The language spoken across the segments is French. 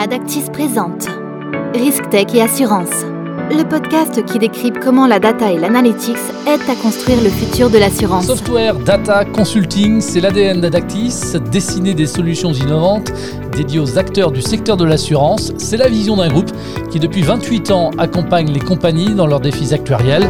Adactis présente Risk Tech et Assurance, le podcast qui décrypte comment la data et l'analytics aident à construire le futur de l'assurance. Software, data, consulting, c'est l'ADN d'Adactis, dessiner des solutions innovantes dédiées aux acteurs du secteur de l'assurance. C'est la vision d'un groupe qui depuis 28 ans accompagne les compagnies dans leurs défis actuariels.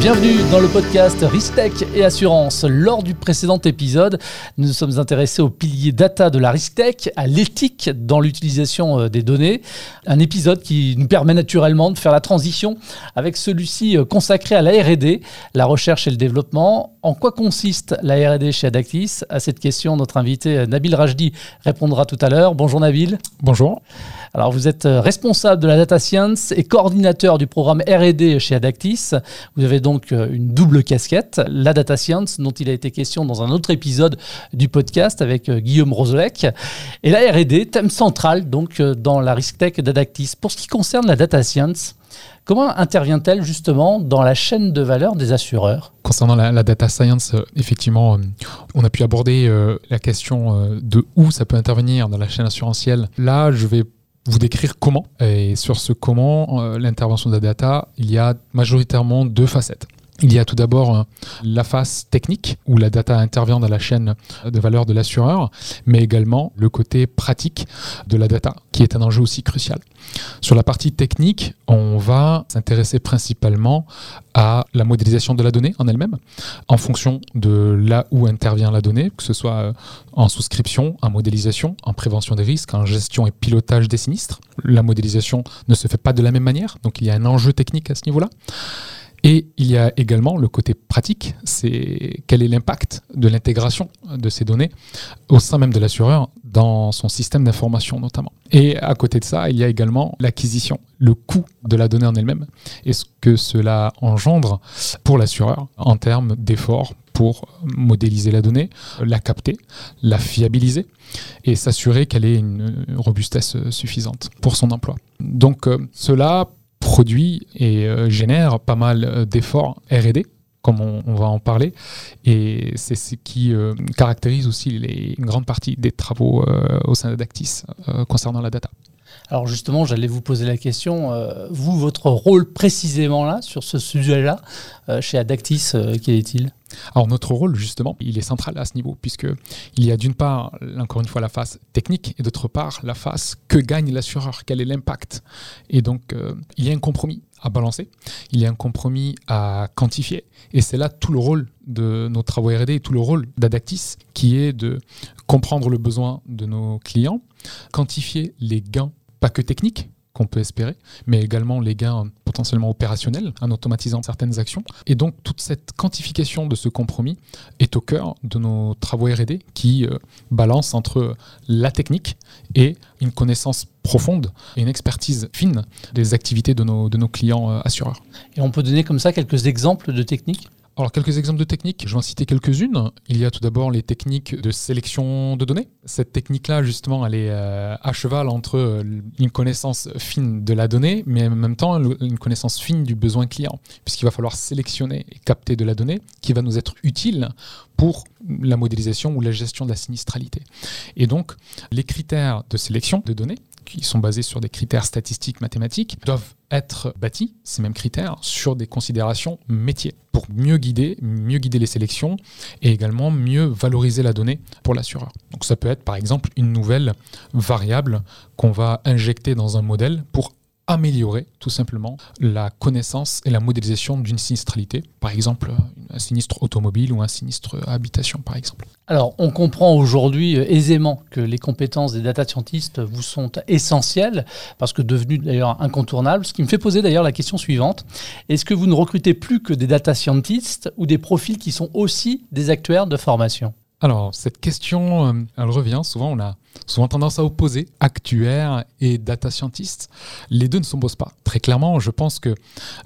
Bienvenue dans le podcast Ristech et Assurance. Lors du précédent épisode, nous nous sommes intéressés aux piliers data de la Ristech, à l'éthique dans l'utilisation euh, des données. Un épisode qui nous permet naturellement de faire la transition avec celui-ci euh, consacré à la R&D, la recherche et le développement. En quoi consiste la R&D chez Adactis? À cette question, notre invité euh, Nabil Rajdi répondra tout à l'heure. Bonjour Nabil. Bonjour. Alors vous êtes responsable de la data science et coordinateur du programme R&D chez Adactis. Vous avez donc une double casquette, la data science dont il a été question dans un autre épisode du podcast avec Guillaume Roselec et la R&D, thème central donc dans la risk tech d'Adactis. Pour ce qui concerne la data science, Comment intervient-elle justement dans la chaîne de valeur des assureurs? Concernant la, data science, euh, effectivement, euh, on a pu aborder euh, la question de où ça peut intervenir dans la chaîne assurantielle. Là, je vais vous décrire comment. Et sur ce comment, l'intervention de la data, il y a majoritairement deux facettes. Il y a tout d'abord la phase technique où la data intervient dans la chaîne de valeur de l'assureur, mais également le côté pratique de la data qui est un enjeu aussi crucial. Sur la partie technique, on va s'intéresser principalement à la modélisation de la donnée en elle-même, en fonction de là où intervient la donnée, que ce soit euh, en souscription, en modélisation, en prévention des risques, en gestion et pilotage des sinistres. La modélisation ne se fait pas de la même manière, donc il y a un enjeu technique à ce niveau-là. Et il y a également le côté pratique, c'est quel est l'impact de l'intégration de ces données au sein même de l'assureur dans son système d'information notamment. Et à côté de ça, il y a également l'acquisition, le coût de la donnée en elle-même et ce que cela engendre pour l'assureur en termes d'efforts pour modéliser la donnée, la capter, la fiabiliser et s'assurer qu'elle ait une robustesse suffisante pour son emploi. Donc euh, cela produit et euh, génère pas mal euh, d'efforts RD comme on, va en parler. Et c'est ce qui euh, caractérise aussi les, une grande partie des travaux au sein d'Adactis concernant la data. Alors justement, j'allais vous poser la question, vous, votre rôle précisément là, sur ce sujet-là, chez Adactis, quel est-il? Alors notre rôle, justement, il est central à ce niveau, puisqu'il y a d'une part, encore une fois, la phase technique, et d'autre part, la phase que gagne l'assureur, quel est l'impact. Et donc, euh, il y a un compromis à balancer, il y a un compromis à quantifier, et c'est là tout le rôle de nos travaux RD et tout le rôle d'Adactis, qui est de comprendre le besoin de nos clients, quantifier les gains, pas que techniques, qu'on peut espérer, mais également les gains potentiellement opérationnels en automatisant certaines actions. Et donc toute cette quantification de ce compromis est au cœur de nos travaux RD qui euh, balancent entre la technique et une connaissance profonde et une expertise fine des activités de nos, de nos clients euh, assureurs. Et on peut donner comme ça quelques exemples de techniques alors, quelques exemples de techniques, je vais en citer quelques-unes. Il y a tout d'abord les techniques de sélection de données. Cette technique-là, justement, elle est euh, à cheval entre euh, une connaissance fine de la donnée, mais en même temps une connaissance fine du besoin client, puisqu'il va falloir sélectionner et capter de la donnée qui va nous être utile pour la modélisation ou la gestion de la sinistralité. Et donc, les critères de sélection de données, qui sont basés sur des critères statistiques mathématiques, doivent être bâtis, ces mêmes critères, sur des considérations métiers, pour mieux guider, mieux guider les sélections et également mieux valoriser la donnée pour l'assureur. Donc ça peut être par exemple une nouvelle variable qu'on va injecter dans un modèle pour améliorer tout simplement la connaissance et la modélisation d'une sinistralité, par exemple un sinistre automobile ou un sinistre habitation par exemple. Alors on comprend aujourd'hui euh, aisément que les compétences des data scientists vous sont essentielles parce que devenues d'ailleurs incontournables, ce qui me fait poser d'ailleurs la question suivante. Est-ce que vous ne recrutez plus que des data scientists ou des profils qui sont aussi des actuaires de formation? Alors, cette question, euh, elle revient. Souvent, on a souvent tendance à opposer actuaire et data scientist. Les deux ne s'opposent pas. Très clairement, je pense que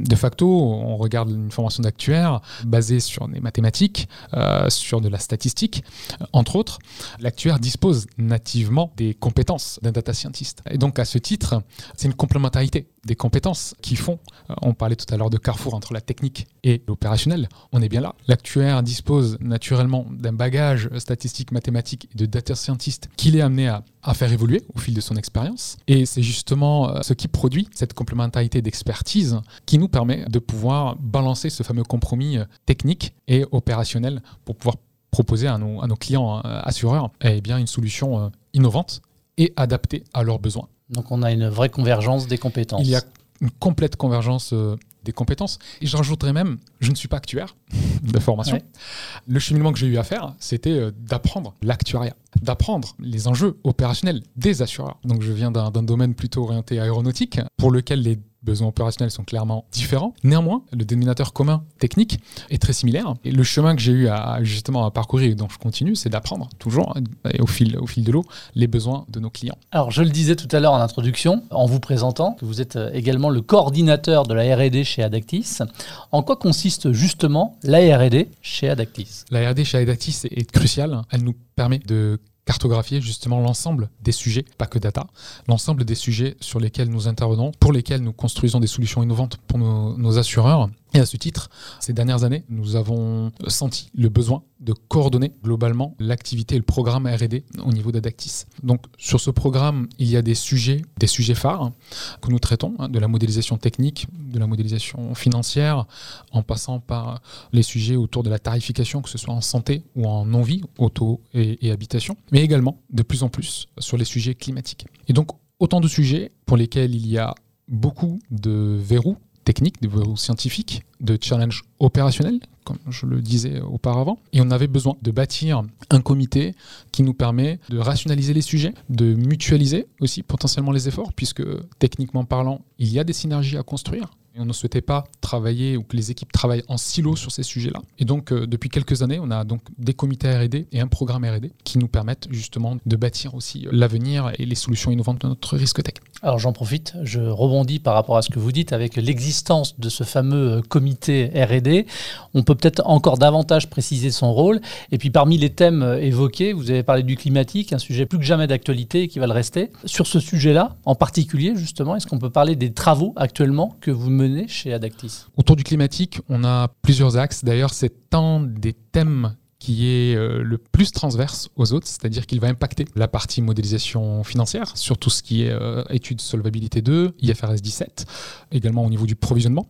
de facto, on regarde une formation d'actuaire basée sur des mathématiques, euh, sur de la statistique, euh, entre autres. L'actuaire dispose nativement des compétences d'un data scientist. Et donc, à ce titre, c'est une complémentarité des compétences qui font, on parlait tout à l'heure de carrefour entre la technique et l'opérationnel, on est bien là. L'actuaire dispose naturellement d'un bagage statistique, mathématique et de data scientist qu'il est amené amené à, à faire évoluer au fil de son expérience. Et c'est justement euh, ce qui produit cette complémentarité d'expertise qui nous permet de pouvoir balancer ce fameux compromis euh, technique et opérationnel pour pouvoir proposer à nos, à nos clients euh, assureurs eh bien, une solution innovante et adaptée à leurs besoins. Donc on a une vraie convergence des compétences. Il y a une complète convergence des compétences. Et je rajouterais même, je ne suis pas actuaire de formation. Ouais. Le cheminement que j'ai eu à faire, c'était euh, d'apprendre l'actuariat, d'apprendre les enjeux opérationnels des assureurs. Donc je viens d'un domaine plutôt orienté aéronautique, pour lequel les besoins opérationnels sont clairement différents. Néanmoins, le dénominateur commun technique est très similaire. Et le chemin que j'ai eu à justement à parcourir et dont je continue, c'est d'apprendre toujours et au fil, au fil de l'eau les besoins de nos clients. Alors, je le disais tout à l'heure en introduction, en vous présentant, que vous êtes euh, également le coordinateur de la R&D chez Adactis. En quoi consiste justement la R&D chez Adactis? La R&D chez Adactis est cruciale. Elle nous permet de cartographier justement l'ensemble des sujets, pas que data, l'ensemble des sujets sur lesquels nous intervenons, pour lesquels nous construisons des solutions innovantes pour nos, assureurs. Et à ce titre, ces dernières années, nous avons senti le besoin de coordonner globalement l'activité et le programme R&D au niveau d'Adactis. Donc sur ce programme, il y a des sujets, des sujets phares que nous traitons, hein, de la modélisation technique, de la modélisation financière, en passant par les sujets autour de la tarification, que ce soit en santé ou en non-vie, auto et, et habitation, mais également de plus en plus sur les sujets climatiques. Et donc autant de sujets pour lesquels il y a beaucoup de verrous techniques, des verrous scientifiques, de challenges opérationnels, comme je le disais auparavant. Et on avait besoin de bâtir un comité qui nous permet de rationaliser les sujets, de mutualiser aussi potentiellement les efforts, puisque techniquement parlant, il y a des synergies à construire. On ne souhaitait pas travailler ou que les équipes travaillent en silo sur ces sujets-là. Et donc, euh, depuis quelques années, on a donc des comités R&D et un programme R&D qui nous permettent justement de bâtir aussi l'avenir et les solutions innovantes de notre risque tech. Alors j'en profite, je rebondis par rapport à ce que vous dites avec l'existence de ce fameux euh, comité R&D. On peut peut-être encore davantage préciser son rôle. Et puis parmi les thèmes euh, évoqués, vous avez parlé du climatique, un sujet plus que jamais d'actualité et qui va le rester. Sur ce sujet-là, en particulier justement, est-ce qu'on peut parler des travaux actuellement que vous menez chez Adactis Autour du climatique, on a plusieurs axes. D'ailleurs, c'est un des thèmes qui est euh, le plus transverse aux autres, c'est-à-dire qu'il va impacter la partie modélisation financière sur tout ce qui est euh, études solvabilité 2, IFRS 17, également au niveau du provisionnement,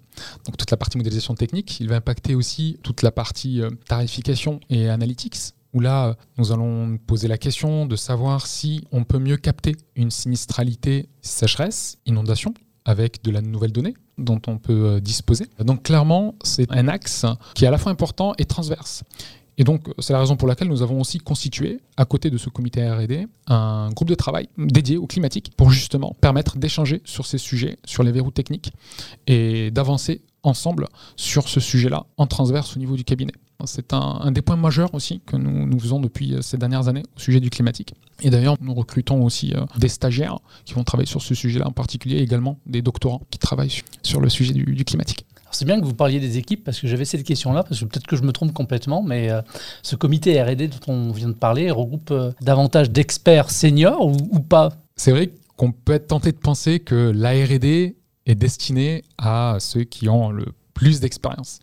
donc toute la partie modélisation technique. Il va impacter aussi toute la partie euh, tarification et analytics, où là, nous allons poser la question de savoir si on peut mieux capter une sinistralité sécheresse, inondation, avec de la nouvelle donnée dont on peut euh, disposer. Donc clairement, c'est un axe qui est à la fois important et transverse. Et donc, c'est la raison pour laquelle nous avons aussi constitué, à côté de ce comité R&D, un groupe de travail dédié au climatique pour justement permettre d'échanger sur ces sujets, sur les verrous techniques et d'avancer ensemble sur ce sujet-là en transverse au niveau du cabinet. C'est un, un, des points majeurs aussi que nous, nous faisons depuis ces dernières années au sujet du climatique. Et d'ailleurs, nous recrutons aussi euh, des stagiaires qui vont travailler sur ce sujet-là en particulier, et également des doctorants qui travaillent sur, sur le sujet du, du climatique. C'est bien que vous parliez des équipes parce que j'avais cette question-là, parce que peut-être que je me trompe complètement, mais euh, ce comité RD dont on vient de parler regroupe euh, davantage d'experts seniors ou, ou pas? C'est vrai qu'on peut être tenté de penser que la RD est destinée à ceux qui ont le plus d'expérience.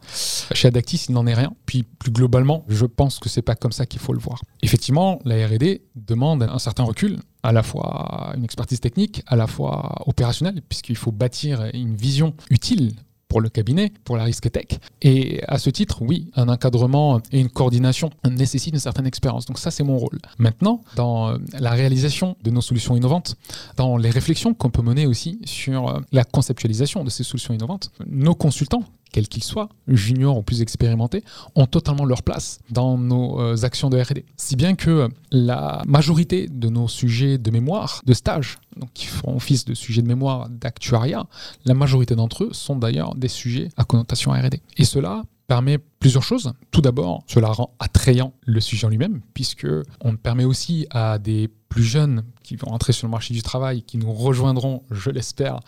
Chez Adactis, il n'en est rien. Puis plus globalement, je pense que c'est pas comme ça qu'il faut le voir. Effectivement, la R&D demande un certain recul, à la fois une expertise technique, à la fois opérationnelle, puisqu'il faut bâtir une vision utile pour le cabinet, pour la risque tech. Et à ce titre, oui, un encadrement et une coordination nécessitent une certaine expérience. Donc ça, c'est mon rôle. Maintenant, dans la réalisation de nos solutions innovantes, dans les réflexions qu'on peut mener aussi sur la conceptualisation de ces solutions innovantes, nos consultants, quels qu'ils soient, juniors ou plus expérimentés, ont totalement leur place dans nos euh, actions de R&D. Si bien que la majorité de nos sujets de mémoire, de stage, donc qui font office de sujets de mémoire d'actuariat, la majorité d'entre eux sont d'ailleurs des sujets à connotation R&D. Et cela permet plusieurs choses. Tout d'abord, cela rend attrayant le sujet en lui-même, puisque on permet aussi à des plus jeunes qui vont entrer sur le marché du travail, qui nous rejoindront, je l'espère,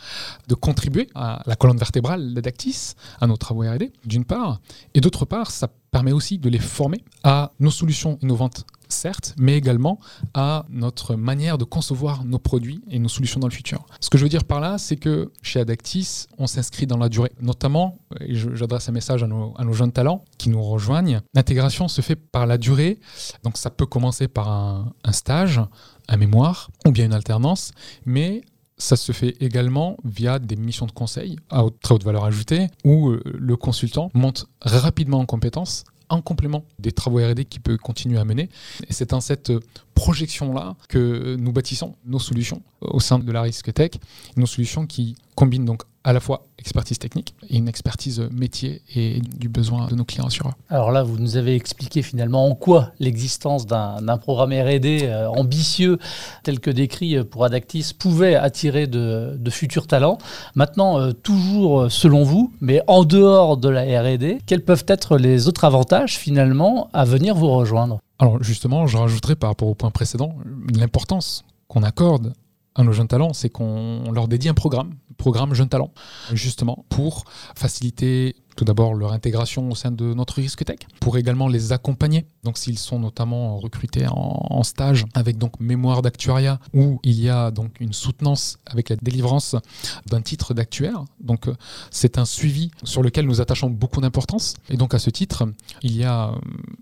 de contribuer à la colonne vertébrale d'Adactis, à nos travaux R&D, d'une part, et d'autre part, ça permet aussi de les former à nos solutions innovantes certes, mais également à notre manière de concevoir nos produits et nos solutions dans le futur. Ce que je veux dire par là, c'est que chez Adactis, on s'inscrit dans la durée. Notamment, et j'adresse un message à nos, jeunes talents qui nous rejoignent, l'intégration se fait par la durée. Donc ça peut commencer par un, stage, un mémoire ou bien une alternance, mais ça se fait également via des missions de conseil à très haute valeur ajoutée où euh, le consultant monte rapidement en compétences en complément des travaux R&D qu'il peut continuer à mener. Et c'est dans cette projection-là que nous bâtissons nos solutions au sein de la Risk Tech, nos solutions qui combinent donc à la fois expertise technique et une expertise métier et du besoin de nos clients assureurs. Alors là, vous nous avez expliqué finalement en quoi l'existence d'un programme R&D euh, ambitieux tel que décrit euh, pour Adactis pouvait attirer de, futurs talents. Maintenant, euh, toujours selon vous, mais en dehors de la R&D, quels peuvent être les autres avantages finalement à venir vous rejoindre? Alors justement, je rajouterai par rapport au point précédent l'importance qu'on accorde à nos jeunes talents, c'est qu'on leur dédie un programme, programme Jeunes Talents, justement pour faciliter tout d'abord leur intégration au sein de notre risque tech, pour également les accompagner. Donc s'ils sont notamment recrutés en, stage avec donc mémoire d'actuariat où il y a donc une soutenance avec la délivrance d'un titre d'actuaire. Donc c'est un suivi sur lequel nous attachons beaucoup d'importance. Et donc à ce titre, il y a euh,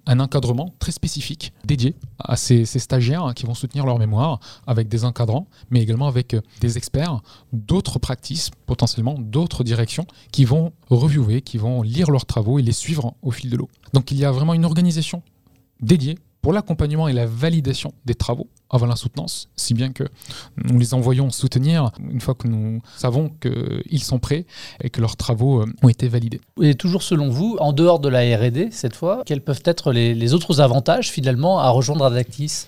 un encadrement très spécifique dédié à ces, stagiaires qui vont soutenir leur mémoire avec des encadrants, mais également avec euh, des experts d'autres pratiques, potentiellement d'autres directions qui vont reviewer, qui vont lire leurs travaux et les suivre au fil de l'eau. Donc il y a vraiment une organisation dédiée pour l'accompagnement et la validation des travaux avant la soutenance, si bien que nous les envoyons soutenir une fois que nous savons qu'ils sont prêts et que leurs travaux euh, ont été validés. Et toujours selon vous, en dehors de la RD cette fois, quels peuvent être les, autres avantages finalement à rejoindre Adactis?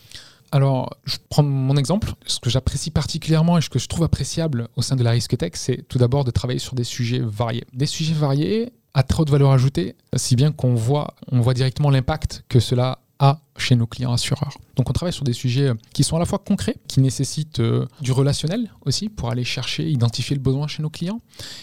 Alors, je prends mon exemple. Ce que j'apprécie particulièrement et ce que je trouve appréciable au sein de la Risk Tech, c'est tout d'abord de travailler sur des sujets variés. Des sujets variés à trop de valeur ajoutée, si bien qu'on voit, on voit directement l'impact que cela a chez nos clients assureurs. Donc on travaille sur des sujets qui sont à la fois concrets, qui nécessitent euh, du relationnel aussi pour aller chercher, identifier le besoin chez nos clients,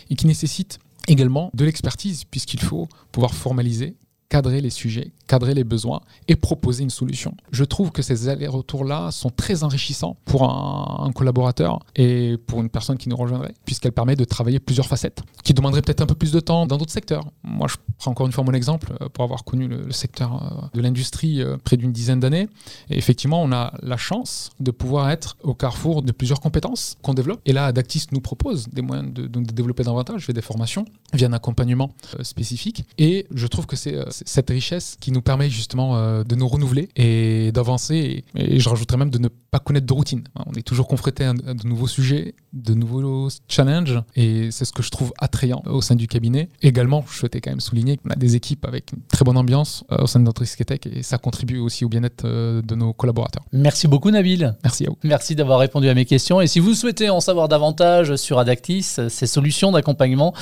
et qui nécessitent également de l'expertise, puisqu'il faut pouvoir formaliser, cadrer les sujets, cadrer les besoins et proposer une solution. Je trouve que ces allers-retours-là sont très enrichissants pour un, collaborateur et pour une personne qui nous rejoindrait, puisqu'elle permet de travailler plusieurs facettes, qui demanderaient peut-être un peu plus de temps dans d'autres secteurs. Moi, je prends encore une fois mon exemple euh, pour avoir connu le, secteur euh, de l'industrie euh, près d'une dizaine d'années. Et effectivement, on a la chance de pouvoir être au carrefour de plusieurs compétences qu'on développe. Et là, Adactis nous propose des moyens de, de développer davantage, via des formations, via un accompagnement spécifique. Et je trouve que c'est cette richesse qui nous permet justement euh, de nous renouveler et d'avancer. Et, je rajouterais même de ne pas connaître de routine. On est toujours confronté à, de nouveaux sujets, de nouveaux challenges, et c'est ce que je trouve attrayant au sein du cabinet. Également, je souhaitais quand même souligner qu'on a des équipes avec une très bonne ambiance euh, au sein de notre Tech et ça contribue aussi au bien-être euh, de nos collaborateurs. Merci beaucoup Nabil. Merci à vous. Merci d'avoir répondu à mes questions. Et si vous souhaitez en savoir davantage sur Adactis, ses solutions d'accompagnement,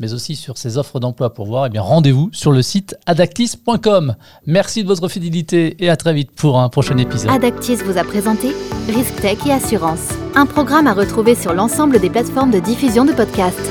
mais aussi sur ses offres d'emploi pour voir, eh bien rendez-vous sur le site Adactis Merci de votre fidélité et à très vite pour un prochain épisode. Adactis vous a présenté Risk Tech et Assurance, un programme à retrouver sur l'ensemble des plateformes de diffusion de podcasts.